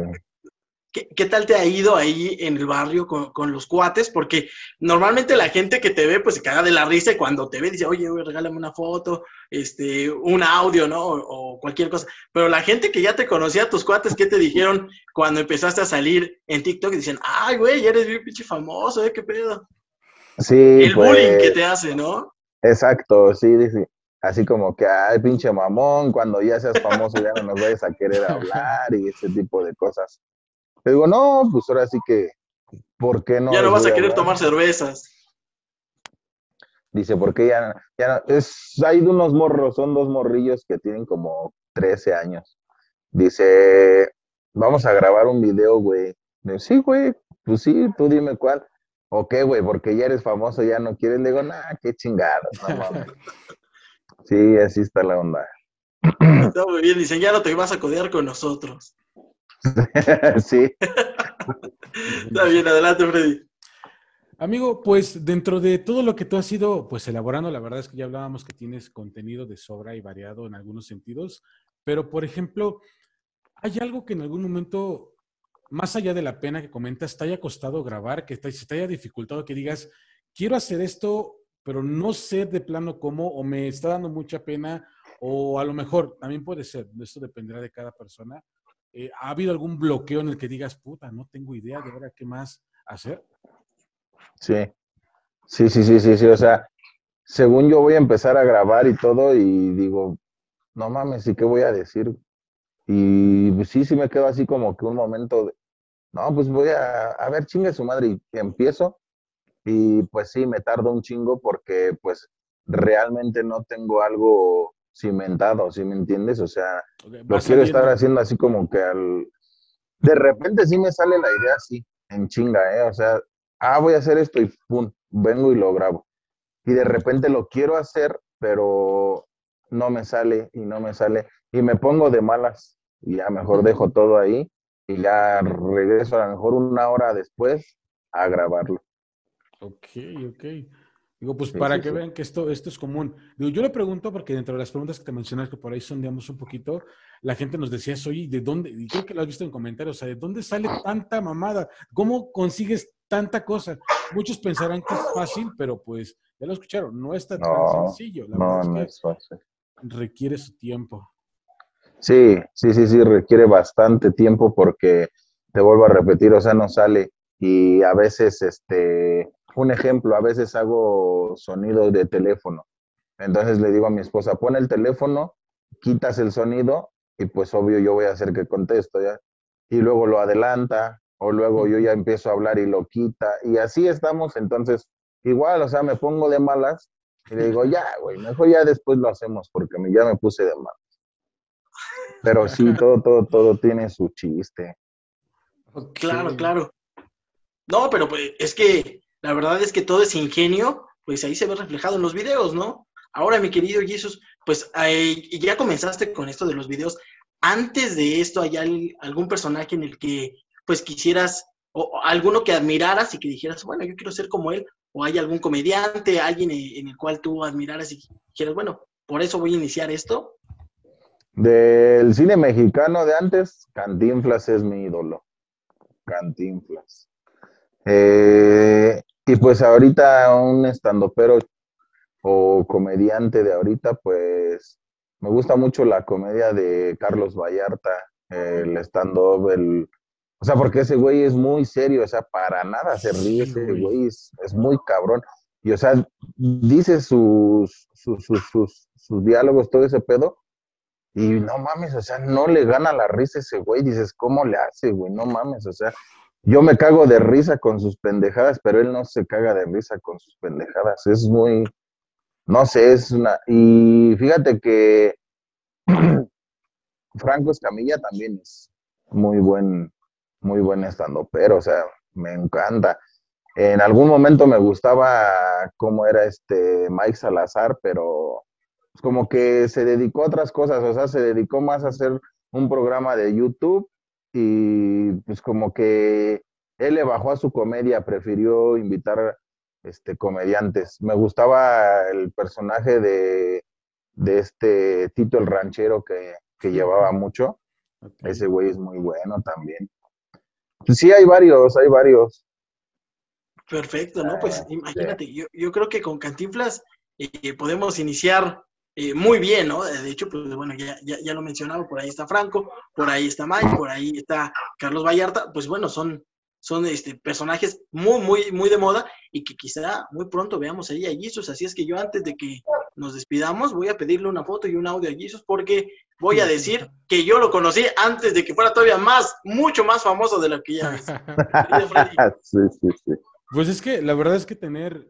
¿Qué, tal te ha ido ahí en el barrio con, los cuates? Porque normalmente la gente que te ve, pues se caga de la risa y cuando te ve dice, oye, regálame una foto, este, un audio, ¿no? O, cualquier cosa. Pero la gente que ya te conocía, tus cuates, ¿qué te dijeron cuando empezaste a salir en TikTok? Y dicen, ay, güey, eres bien pinche famoso, ¿eh? ¿Qué pedo? Sí. El bullying que te hace, ¿no? Exacto, sí, dice. Así como que, ay, pinche mamón, cuando ya seas famoso ya no nos vayas a querer hablar y ese tipo de cosas. Le digo, no, pues ahora sí que, ¿por qué no? Ya no vas a querer tomar cervezas. Dice, ¿por qué ya, ya no? Es, hay unos morros, son dos morrillos que tienen como 13 años. Dice, vamos a grabar un video, güey. Digo, sí, güey, pues sí, tú dime cuál. ¿O qué, güey? Porque ya eres famoso, ya no quieres. Le digo, nah, qué chingada. sí, así está la onda. Está muy bien, dicen, ya no te vas a codear con nosotros. sí. Está bien, adelante, Freddy. Amigo, pues dentro de todo lo que tú has ido pues elaborando, la verdad es que ya hablábamos que tienes contenido de sobra y variado en algunos sentidos, pero por ejemplo, ¿hay algo que en algún momento, más allá de la pena que comentas, te haya costado grabar, que te, se te haya dificultado, que digas, quiero hacer esto, pero no sé de plano cómo, o me está dando mucha pena, o a lo mejor también puede ser, esto dependerá de cada persona, eh, ¿ha habido algún bloqueo en el que digas, puta, no tengo idea de ahora qué más hacer? Sí, sí, sí, sí, sí, sí, o sea, según yo voy a empezar a grabar y todo y digo, no mames, ¿y qué voy a decir? Y pues sí, sí me quedo así como que un momento de, no, pues voy a, a ver, chingue su madre y empiezo y pues sí, me tardo un chingo porque pues realmente no tengo algo cimentado, ¿sí me entiendes? O sea, lo quiero estar haciendo así como que al... De repente sí me sale la idea así, en chinga, ¿eh? O sea, ah, voy a hacer esto y pum, vengo y lo grabo. Y de repente lo quiero hacer, pero no me sale y no me sale. Y me pongo de malas y ya mejor dejo todo ahí y ya regreso a lo mejor una hora después a grabarlo. Ok, ok. Digo, pues Sí, para sí, que sí. vean que esto, esto es común. Digo, yo le pregunto porque dentro de las preguntas que te mencionas, que por ahí sondeamos un poquito, la gente nos decía, oye, ¿de dónde? Y creo que lo has visto en comentarios, o sea, ¿de dónde sale tanta mamada? ¿Cómo consigues tanta cosa? Muchos pensarán que es fácil, pero pues, ya lo escucharon, no está tan No, sencillo. La No, no es fácil. requiere su tiempo. Sí, sí, sí, sí, requiere bastante tiempo porque te vuelvo a repetir, o sea, no sale. Y a veces, este, un ejemplo, a veces hago sonido de teléfono. Entonces le digo a mi esposa, pon el teléfono, quitas el sonido y pues obvio yo voy a hacer que contesto ya. Y luego lo adelanta o luego yo ya empiezo a hablar y lo quita y así estamos. Entonces, igual, o sea, me pongo de malas y le digo, ya, güey, mejor ya después lo hacemos porque ya me puse de malas. Pero sí, todo, todo, todo tiene su chiste. Claro, claro. No, pero pues es que la verdad es que todo ese ingenio, pues ahí se ve reflejado en los videos, ¿no? Ahora, mi querido Jesús, pues ya comenzaste con esto de los videos. Antes de esto, ¿hay al- algún personaje en el que pues quisieras, o, alguno que admiraras y que dijeras, bueno, yo quiero ser como él? ¿O hay algún comediante, alguien en, en el cual tú admiraras y dijeras, bueno, por eso voy a iniciar esto? Del cine mexicano de antes, Cantinflas es mi ídolo. Cantinflas. Eh, y pues ahorita un estandopero o comediante de ahorita, pues me gusta mucho la comedia de Carlos Vallarta, el stand-up, el... O sea, porque ese güey es muy serio, o sea, para nada se ríe ese güey. güey, es, es muy cabrón. Y o sea, dice sus, sus, sus, sus, sus diálogos, todo ese pedo, y no mames, o sea, no le gana la risa ese güey. Dices, ¿cómo le hace, güey? No mames, o sea, yo me cago de risa con sus pendejadas, pero él no se caga de risa con sus pendejadas. Es muy, no sé, es una. Y fíjate que Franco Escamilla también es muy buen, muy buen estando, pero, o sea, me encanta. En algún momento me gustaba cómo era este Mike Salazar, pero pues, como que se dedicó a otras cosas, o sea, se dedicó más a hacer un programa de YouTube y pues como que él le bajó a su comedia, prefirió invitar este comediantes. Me gustaba el personaje de, de este Tito el ranchero que, que llevaba mucho. Ese güey es muy bueno también. Pues sí, hay varios, hay varios. Perfecto, ¿no? Pues Ah, imagínate, yo, yo creo que con Cantinflas eh, podemos iniciar eh, muy bien, ¿no? De hecho, pues bueno, ya, ya, ya lo mencionaba, por ahí está Franco, por ahí está Mike, por ahí está Carlos Vallarta, pues bueno, son, son este, personajes muy, muy, muy de moda y que quizá muy pronto veamos ahí a Jesus, así es que yo antes de que nos despidamos voy a pedirle una foto y un audio a Jesus porque voy a decir que yo lo conocí antes de que fuera todavía más, mucho más famoso de lo que ya es. Sí, sí, sí. Pues es que la verdad es que tener,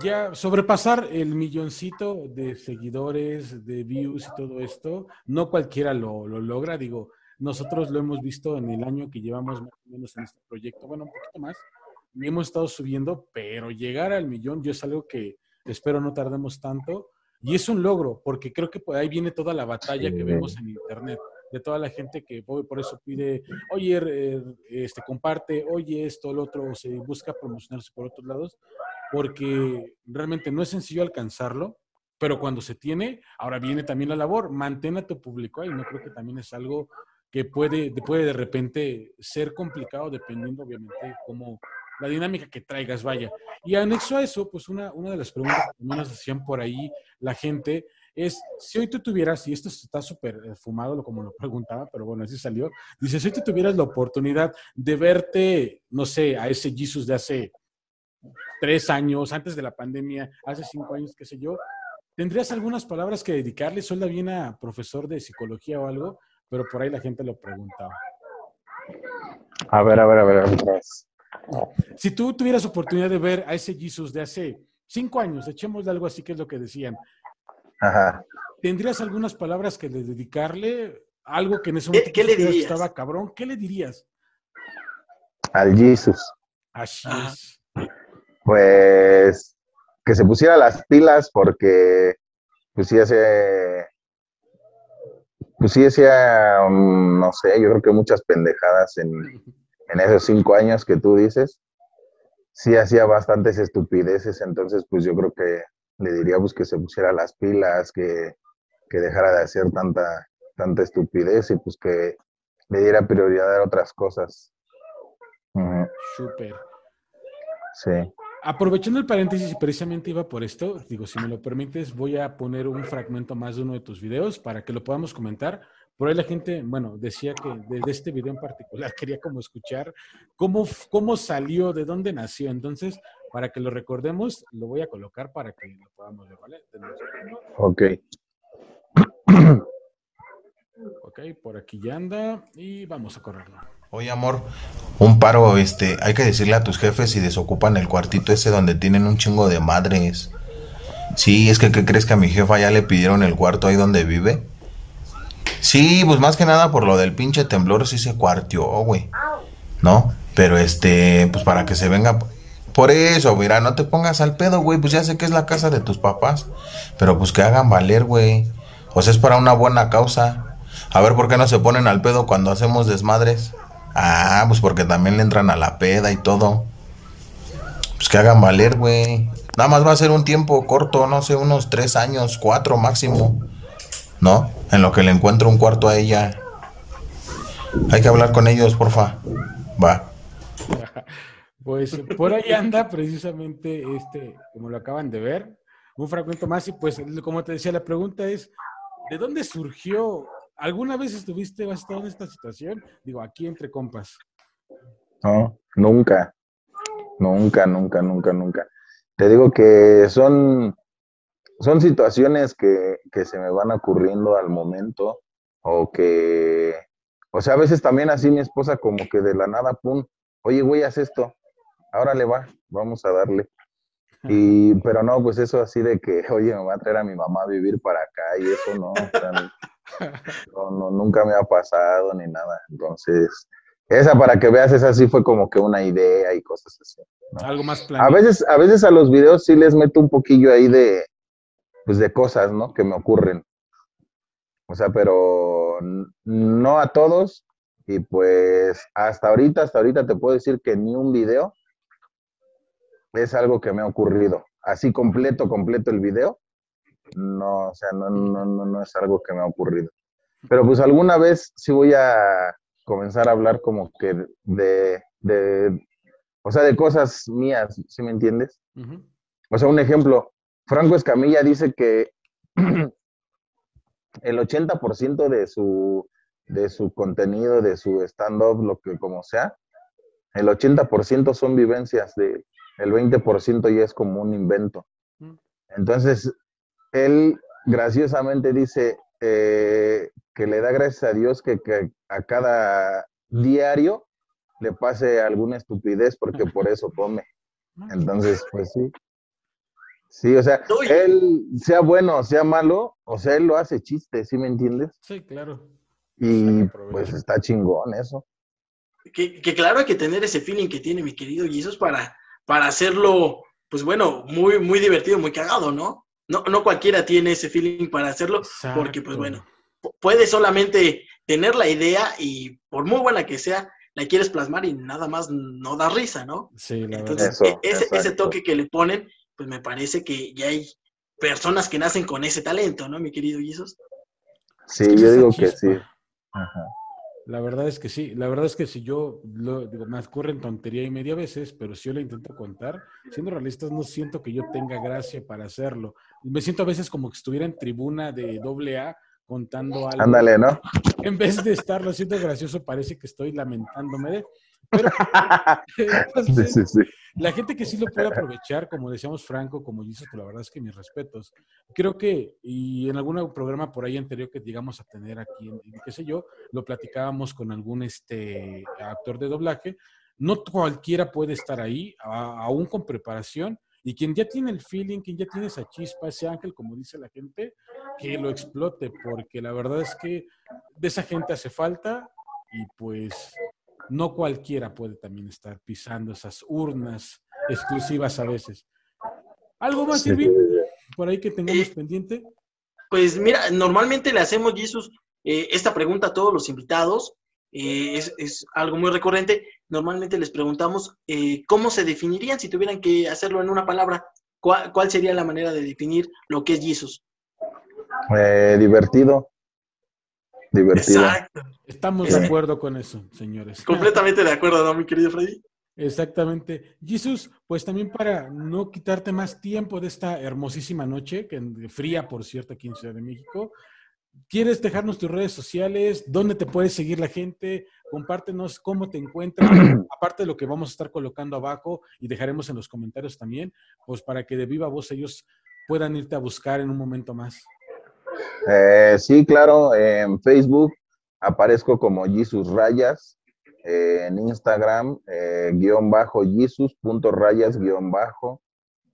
ya sobrepasar el milloncito de seguidores, de views y todo esto, no cualquiera lo, lo logra. Digo, nosotros lo hemos visto en el año que llevamos más o menos en este proyecto, bueno, un poquito más, y hemos estado subiendo, pero llegar al millón yo es algo que espero no tardemos tanto. Y es un logro, porque creo que por ahí viene toda la batalla que vemos en Internet, de toda la gente que por eso pide, oye, eh, este, comparte, oye, esto, lo otro, o se busca promocionarse por otros lados, porque realmente no es sencillo alcanzarlo, pero cuando se tiene, ahora viene también la labor, mantén a tu público ahí, no creo que también es algo que puede, puede de repente ser complicado dependiendo obviamente como la dinámica que traigas, vaya. Y anexo a eso, pues una, una de las preguntas que también nos hacían por ahí la gente es, si hoy tú tuvieras, y esto está súper eh, fumado como lo preguntaba, pero bueno, así salió, dice, si hoy tú tuvieras la oportunidad de verte, no sé, a ese Jesus de hace tres años, antes de la pandemia, hace cinco años, qué sé yo, ¿tendrías algunas palabras que dedicarle? Suena bien a profesor de psicología o algo, pero por ahí la gente lo preguntaba. A ver, a ver, a ver. Si tú tuvieras oportunidad de ver a ese Jesus de hace cinco años, echemos algo así que es lo que decían, Ajá. ¿tendrías algunas palabras que le dedicarle? Algo que en ese ¿Qué- momento qué le consideras que dirías? estaba cabrón, ¿qué le dirías? Al Jesus. Así Ajá. es. Pues que se pusiera las pilas porque pues sí hace pues sí hacía mm, no sé yo creo que muchas pendejadas en, en esos cinco años que tú dices sí hacía bastantes estupideces, entonces pues yo creo que le diría pues que se pusiera las pilas, que, que dejara de hacer tanta, tanta estupidez y pues que le diera prioridad a otras cosas. Ujú, Súper. Sí. Aprovechando el paréntesis precisamente iba por esto, digo, si me lo permites, voy a poner un fragmento más de uno de tus videos para que lo podamos comentar. Por ahí la gente, bueno, decía que de, de este video en particular quería como escuchar cómo, cómo salió, de dónde nació. Entonces, para que lo recordemos, lo voy a colocar para que lo podamos ver, ¿vale? Ok. Ok, por aquí ya anda y vamos a correrlo. Oye, amor, un paro, este, hay que decirle a tus jefes si desocupan el cuartito ese donde tienen un chingo de madres. Sí, es que, ¿qué crees que a mi jefa ya le pidieron el cuarto ahí donde vive? Sí, pues más que nada por lo del pinche temblor sí se cuartió, güey. ¿No? Pero este, pues para que se venga... Por eso, mira, no te pongas al pedo, güey, pues ya sé que es la casa de tus papás. Pero pues que hagan valer, güey. O sea, es para una buena causa. A ver, ¿por qué no se ponen al pedo cuando hacemos desmadres? Ah, pues porque también le entran a la peda y todo. Pues que hagan valer, güey. Nada más va a ser un tiempo corto, no sé, unos tres años, cuatro máximo. ¿No? En lo que le encuentro un cuarto a ella. Hay que hablar con ellos, porfa. Va. Pues por ahí anda precisamente este, como lo acaban de ver, un fragmento más y pues como te decía, la pregunta es, ¿de dónde surgió? ¿Alguna vez estuviste, estado en esta situación? Digo, aquí entre compas. No, nunca. Nunca, nunca, nunca, nunca. Te digo que son, son situaciones que, que se me van ocurriendo al momento o que, o sea, a veces también así mi esposa como que de la nada, pum, oye, güey, haz esto, ahora le va, vamos a darle. Y, pero no, pues eso así de que, oye, me va a traer a mi mamá a vivir para acá y eso no, o sea, no, no, nunca me ha pasado ni nada. Entonces, esa para que veas, esa sí fue como que una idea y cosas así. ¿no? Algo más A planeado. veces, a veces a los videos sí les meto un poquillo ahí de, pues de cosas, ¿no? Que me ocurren. O sea, pero no a todos. Y pues hasta ahorita, hasta ahorita te puedo decir que ni un video es algo que me ha ocurrido. Así completo, completo el video. No, o sea, no, no, no, no es algo que me ha ocurrido. Pero pues alguna vez sí voy a comenzar a hablar como que de, de, o sea, de cosas mías, ¿sí me entiendes? O sea, un ejemplo, Franco Escamilla dice que el 80% de su, de su contenido, de su stand-up, lo que como sea, el 80% son vivencias de el 20% ya es como un invento. Mm. Entonces, él graciosamente dice eh, que le da gracias a Dios que, que a cada diario le pase alguna estupidez porque por eso come. Entonces, pues sí. Sí, o sea, él, sea bueno o sea malo, o sea, él lo hace chiste, ¿sí me entiendes? Sí, claro. Y pues está chingón eso. Que, que claro hay que tener ese feeling que tiene mi querido Jesus para, para hacerlo, pues bueno, muy, muy divertido, muy cagado, ¿no? No, no cualquiera tiene ese feeling para hacerlo, porque pues bueno, pu- puede solamente tener la idea y por muy buena que sea, la quieres plasmar y nada más no da risa, ¿no? Sí, la Entonces, Eso, e- ese, ese toque que le ponen, pues me parece que ya hay personas que nacen con ese talento, ¿no, mi querido Jesus? Sí, yo digo que sí. Ajá. La verdad es que sí, la verdad es que si yo, lo, digo, me ocurren tontería y media veces, pero si yo lo intento contar, siendo realistas, no siento que yo tenga gracia para hacerlo. Me siento a veces como que estuviera en tribuna de doble A contando algo. Ándale, ¿no? En vez de estarlo haciendo gracioso, parece que estoy lamentándome de... Pero, Sí, sí, sí. La gente que sí lo puede aprovechar, como decíamos Franco, como dices, pues la verdad es que mis respetos. Creo que, y en algún programa por ahí anterior que llegamos a tener aquí, en qué sé yo, lo platicábamos con algún este, actor de doblaje, no cualquiera puede estar ahí, a- aún con preparación, y quien ya tiene el feeling, quien ya tiene esa chispa, ese ángel, como dice la gente, que lo explote, porque la verdad es que de esa gente hace falta y pues no cualquiera puede también estar pisando esas urnas exclusivas a veces. ¿Algo más, Sí. Por ahí que tengamos Eh, pendiente? Pues mira, normalmente le hacemos, Jesus, eh, esta pregunta a todos los invitados. eh, es, es algo muy recurrente. normalmente les preguntamos eh, cómo se definirían si tuvieran que hacerlo en una palabra. ¿Cuál, cuál sería la manera de definir lo que es Jesus? Eh, divertido. Divertido. Exacto. Estamos de acuerdo con eso, señores. Completamente de acuerdo, ¿no, mi querido Freddy? Exactamente. Jesús, pues también para no quitarte más tiempo de esta hermosísima noche, que fría, por cierto, aquí en Ciudad de México, ¿quieres dejarnos tus redes sociales? ¿Dónde te puede seguir la gente? Compártenos cómo te encuentras, aparte de lo que vamos a estar colocando abajo y dejaremos en los comentarios también, pues para que de viva voz ellos puedan irte a buscar en un momento más. Eh, sí, claro, en Facebook aparezco como Jesus Rayas, eh, en Instagram, eh, guion bajo Jesus, punto rayas, guion bajo.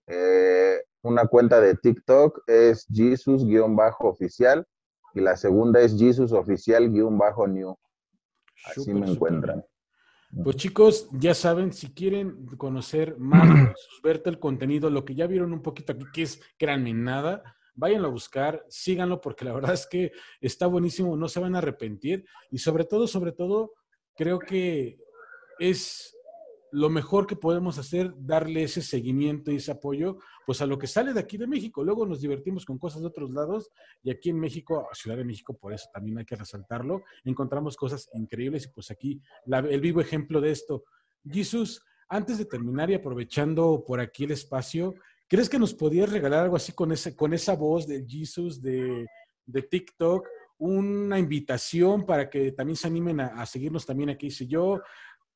Eh, una cuenta de TikTok es Jesus, guion bajo oficial. Y la segunda es Jesus oficial, guion bajo new. Así me encuentran. Pues chicos, ya saben, si quieren conocer más, verte el contenido, lo que ya vieron un poquito aquí, que es, créanme, nada, váyanlo a buscar, síganlo, porque la verdad es que está buenísimo, no se van a arrepentir. Y sobre todo, sobre todo, creo que es lo mejor que podemos hacer, darle ese seguimiento y ese apoyo, pues a lo que sale de aquí de México. Luego nos divertimos con cosas de otros lados y aquí en México, Ciudad de México, por eso también hay que resaltarlo, encontramos cosas increíbles y pues aquí el vivo ejemplo de esto. Jesús, antes de terminar y aprovechando por aquí el espacio, ¿crees que nos podías regalar algo así con, ese, con esa voz de Jesús de, de TikTok? Una invitación para que también se animen a, a seguirnos también aquí, sé yo.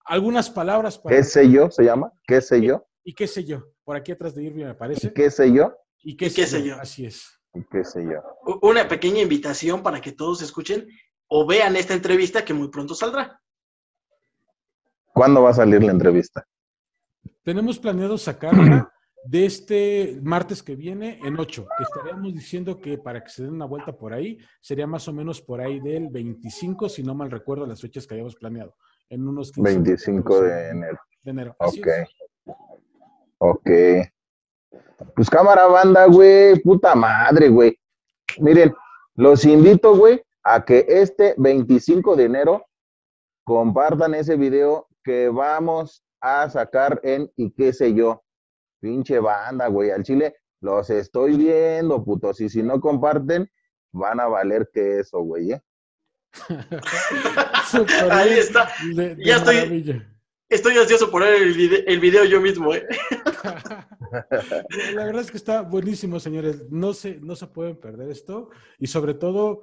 Algunas palabras para... ¿Qué sé yo? ¿Se llama? ¿Qué sé yo? ¿Y qué sé yo? Por aquí atrás de Irving me parece. ¿Qué sé yo? ¿Y qué, ¿Y qué sé yo? Así es. ¿Y ¿Qué sé yo? Una pequeña invitación para que todos escuchen o vean esta entrevista que muy pronto saldrá. ¿Cuándo va a salir la entrevista? Tenemos planeado sacarla de este martes que viene en 8, que estaríamos diciendo que para que se den una vuelta por ahí, sería más o menos por ahí del 25, si no mal recuerdo las fechas que habíamos planeado. En unos 15 25 de enero. de enero. Así Ok. es. Ok. Pues cámara banda, güey. Puta madre, güey. Miren, los invito, güey, a que este 25 de enero compartan ese video que vamos a sacar en y qué sé yo. Pinche banda, güey. Al chile los estoy viendo, putos. Y si no comparten, van a valer que eso, güey, ¿eh? Ahí está. De- de Ya estoy- maravilla. Estoy ansioso por ver el video, el video yo mismo, ¿eh? La verdad es que está buenísimo, señores. No se, no se pueden perder esto. Y sobre todo,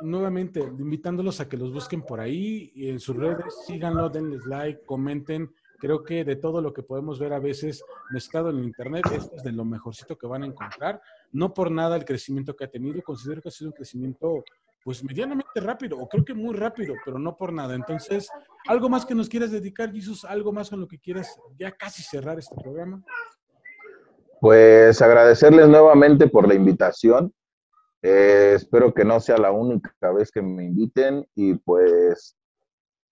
nuevamente, invitándolos a que los busquen por ahí y en sus redes, síganlo, denles like, comenten. Creo que de todo lo que podemos ver a veces mezclado en el Internet, esto es de lo mejorcito que van a encontrar. No por nada el crecimiento que ha tenido, considero que ha sido un crecimiento pues medianamente rápido, o creo que muy rápido, pero no por nada. Entonces, ¿algo más que nos quieras dedicar, Jesús? ¿Algo más con lo que quieras ya casi cerrar este programa? Pues agradecerles nuevamente por la invitación. Eh, espero que no sea la única vez que me inviten y pues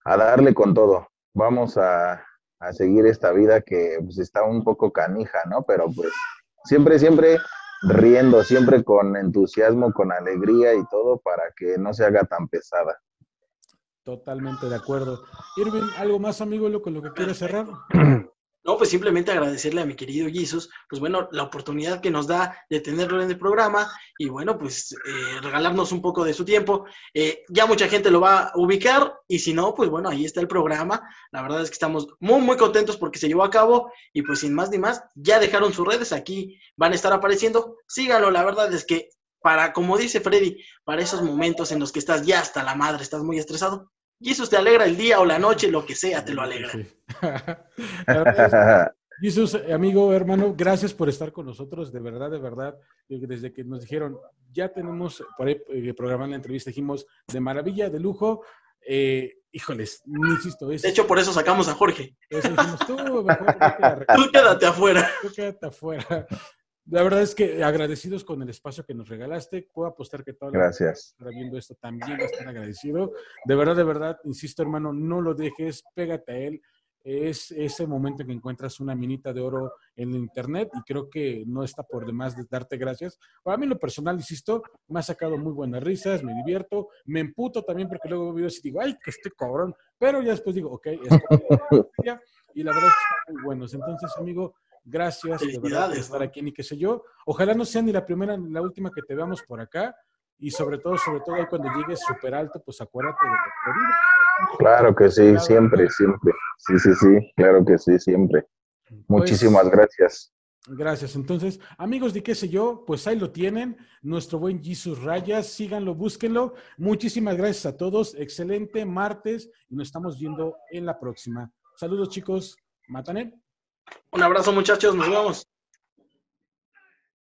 a darle con todo. Vamos a, a seguir esta vida que pues, está un poco canija, ¿no? Pero pues siempre, siempre riendo, siempre con entusiasmo, con alegría y todo para que no se haga tan pesada. Totalmente de acuerdo. Irving, ¿algo más, amigo, lo con lo que quieres cerrar? No, pues simplemente agradecerle a mi querido Jesus, pues bueno, la oportunidad que nos da de tenerlo en el programa y bueno, pues eh, regalarnos un poco de su tiempo. Eh, ya mucha gente lo va a ubicar y si no, pues bueno, ahí está el programa. La verdad es que estamos muy, muy contentos porque se llevó a cabo y pues sin más ni más, ya dejaron sus redes, aquí van a estar apareciendo. Síganlo, la verdad es que para, como dice Freddy, para esos momentos en los que estás ya hasta la madre, estás muy estresado. Jesus te alegra el día o la noche, lo que sea, te lo alegra. Sí. Jesús, amigo, hermano, gracias por estar con nosotros, de verdad, de verdad. eh, Desde que nos dijeron, ya tenemos por ahí eh, programada la entrevista, dijimos, de maravilla, de lujo. Eh, híjoles, insisto, es, De hecho, por eso sacamos a Jorge. eso dijimos, tú mejor Tú quédate afuera. tú quédate afuera. La verdad es que agradecidos con el espacio que nos regalaste, puedo apostar que toda la Gracias. estará viendo esto también va a estar agradecido. De verdad, de verdad, insisto, hermano, no lo dejes, pégate a él. es ese momento en que encuentras una minita de oro en internet y creo que no está por demás de darte gracias. Para mí, lo personal, insisto, me ha sacado muy buenas risas, me divierto, me emputo también porque luego veo videos y digo, ay, que estoy cabrón, pero ya después digo, ok, es y la verdad es que están muy buenos. Entonces, amigo, gracias de verdad por estar aquí ni qué sé yo. Ojalá no sea ni la primera ni la última que te veamos por acá y sobre todo, sobre todo cuando llegues súper alto, pues acuérdate de vida. Claro que sí, siempre, siempre. Sí, sí, sí, claro que sí, siempre. Pues Muchísimas gracias. Gracias. Entonces, amigos de qué sé yo, pues ahí lo tienen, nuestro buen Jesus Rayas, síganlo, búsquenlo. Muchísimas gracias a todos. Excelente martes y nos estamos viendo en la próxima. Saludos, chicos. Matané. Un abrazo, muchachos. Nos vemos.